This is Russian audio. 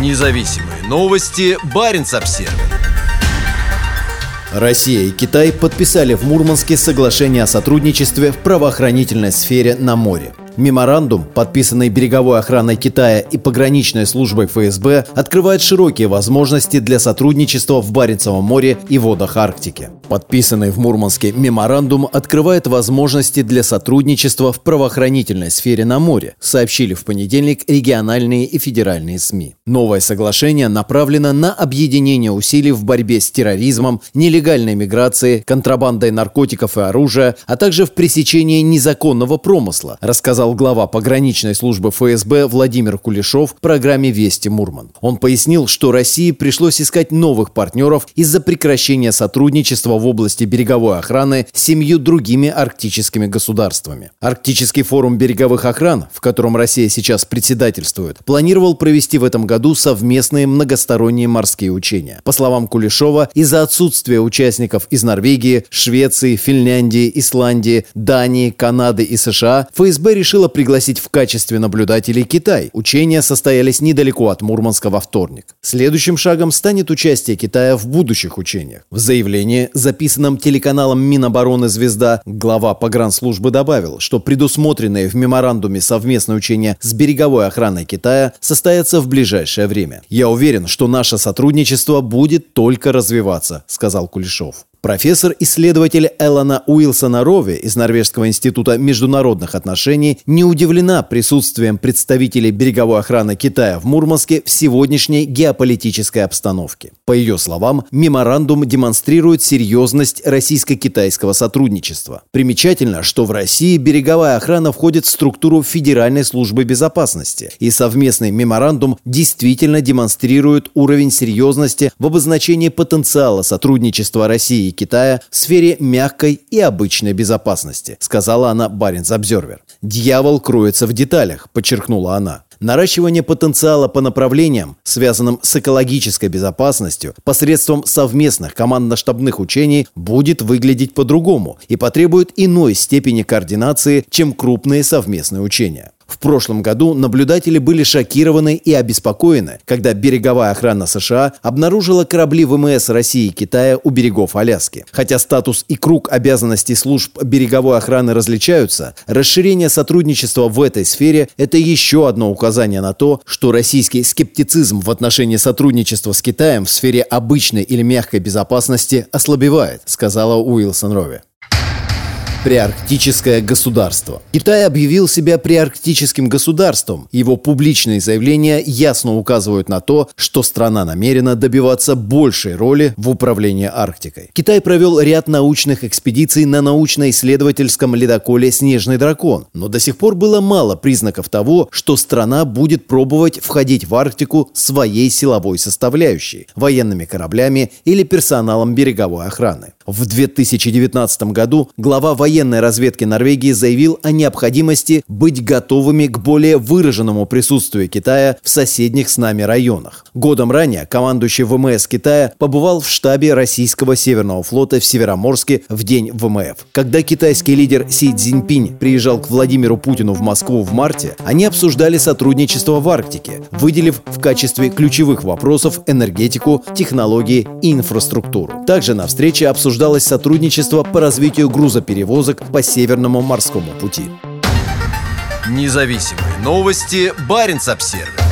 Независимые новости. Барин обсерва Россия и Китай подписали в Мурманске соглашение о сотрудничестве в правоохранительной сфере на море. Меморандум, подписанный береговой охраной Китая и пограничной службой ФСБ, открывает широкие возможности для сотрудничества в Баренцевом море и водах Арктики. Подписанный в Мурманске меморандум открывает возможности для сотрудничества в правоохранительной сфере на море, сообщили в понедельник региональные и федеральные СМИ. Новое соглашение направлено на объединение усилий в борьбе с терроризмом, нелегальной миграцией, контрабандой наркотиков и оружия, а также в пресечении незаконного промысла, рассказал сказал глава пограничной службы ФСБ Владимир Кулешов в программе «Вести Мурман». Он пояснил, что России пришлось искать новых партнеров из-за прекращения сотрудничества в области береговой охраны с семью другими арктическими государствами. Арктический форум береговых охран, в котором Россия сейчас председательствует, планировал провести в этом году совместные многосторонние морские учения. По словам Кулешова, из-за отсутствия участников из Норвегии, Швеции, Финляндии, Исландии, Дании, Канады и США, ФСБ решил решила пригласить в качестве наблюдателей Китай. Учения состоялись недалеко от Мурманска во вторник. Следующим шагом станет участие Китая в будущих учениях. В заявлении, записанном телеканалом Минобороны «Звезда», глава погранслужбы добавил, что предусмотренные в меморандуме совместные учения с береговой охраной Китая состоятся в ближайшее время. «Я уверен, что наше сотрудничество будет только развиваться», — сказал Кулешов. Профессор-исследователь Эллана Уилсона Рови из Норвежского института международных отношений не удивлена присутствием представителей береговой охраны Китая в Мурманске в сегодняшней геополитической обстановке. По ее словам, меморандум демонстрирует серьезность российско-китайского сотрудничества. Примечательно, что в России береговая охрана входит в структуру Федеральной службы безопасности, и совместный меморандум действительно демонстрирует уровень серьезности в обозначении потенциала сотрудничества России и Китая в сфере мягкой и обычной безопасности, сказала она Баренц Обзервер. «Дьявол кроется в деталях», подчеркнула она. Наращивание потенциала по направлениям, связанным с экологической безопасностью, посредством совместных командно-штабных учений будет выглядеть по-другому и потребует иной степени координации, чем крупные совместные учения. В прошлом году наблюдатели были шокированы и обеспокоены, когда береговая охрана США обнаружила корабли ВМС России и Китая у берегов Аляски. Хотя статус и круг обязанностей служб береговой охраны различаются, расширение сотрудничества в этой сфере – это еще одно указание на то, что российский скептицизм в отношении сотрудничества с Китаем в сфере обычной или мягкой безопасности ослабевает, сказала Уилсон Рови. Приарктическое государство. Китай объявил себя приарктическим государством. Его публичные заявления ясно указывают на то, что страна намерена добиваться большей роли в управлении Арктикой. Китай провел ряд научных экспедиций на научно-исследовательском ледоколе «Снежный дракон», но до сих пор было мало признаков того, что страна будет пробовать входить в Арктику своей силовой составляющей – военными кораблями или персоналом береговой охраны. В 2019 году глава военной разведки Норвегии заявил о необходимости быть готовыми к более выраженному присутствию Китая в соседних с нами районах. Годом ранее командующий ВМС Китая побывал в штабе российского Северного флота в Североморске в день ВМФ. Когда китайский лидер Си Цзиньпинь приезжал к Владимиру Путину в Москву в марте, они обсуждали сотрудничество в Арктике, выделив в качестве ключевых вопросов энергетику, технологии и инфраструктуру. Также на встрече обсуждали обсуждалось сотрудничество по развитию грузоперевозок по Северному морскому пути. Независимые новости. Барин обсервис